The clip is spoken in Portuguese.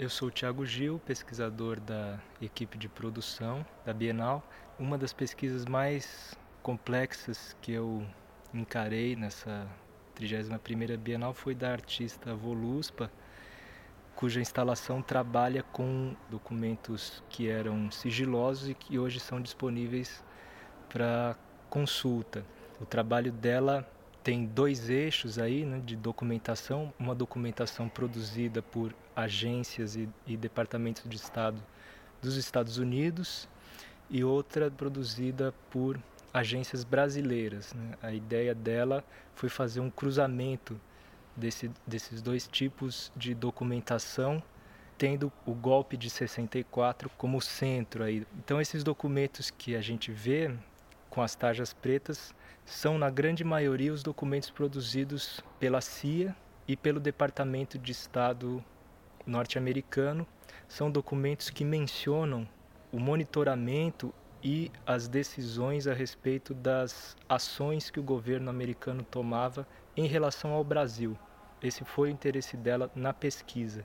Eu sou o Thiago Gil, pesquisador da equipe de produção da Bienal. Uma das pesquisas mais complexas que eu encarei nessa 31ª Bienal foi da artista Voluspa, cuja instalação trabalha com documentos que eram sigilosos e que hoje são disponíveis para consulta. O trabalho dela tem dois eixos aí né, de documentação, uma documentação produzida por agências e, e departamentos de Estado dos Estados Unidos e outra produzida por agências brasileiras. Né? A ideia dela foi fazer um cruzamento desse, desses dois tipos de documentação, tendo o golpe de 64 como centro aí. Então esses documentos que a gente vê com as tarjas pretas são, na grande maioria, os documentos produzidos pela CIA e pelo Departamento de Estado norte-americano. São documentos que mencionam o monitoramento e as decisões a respeito das ações que o governo americano tomava em relação ao Brasil. Esse foi o interesse dela na pesquisa.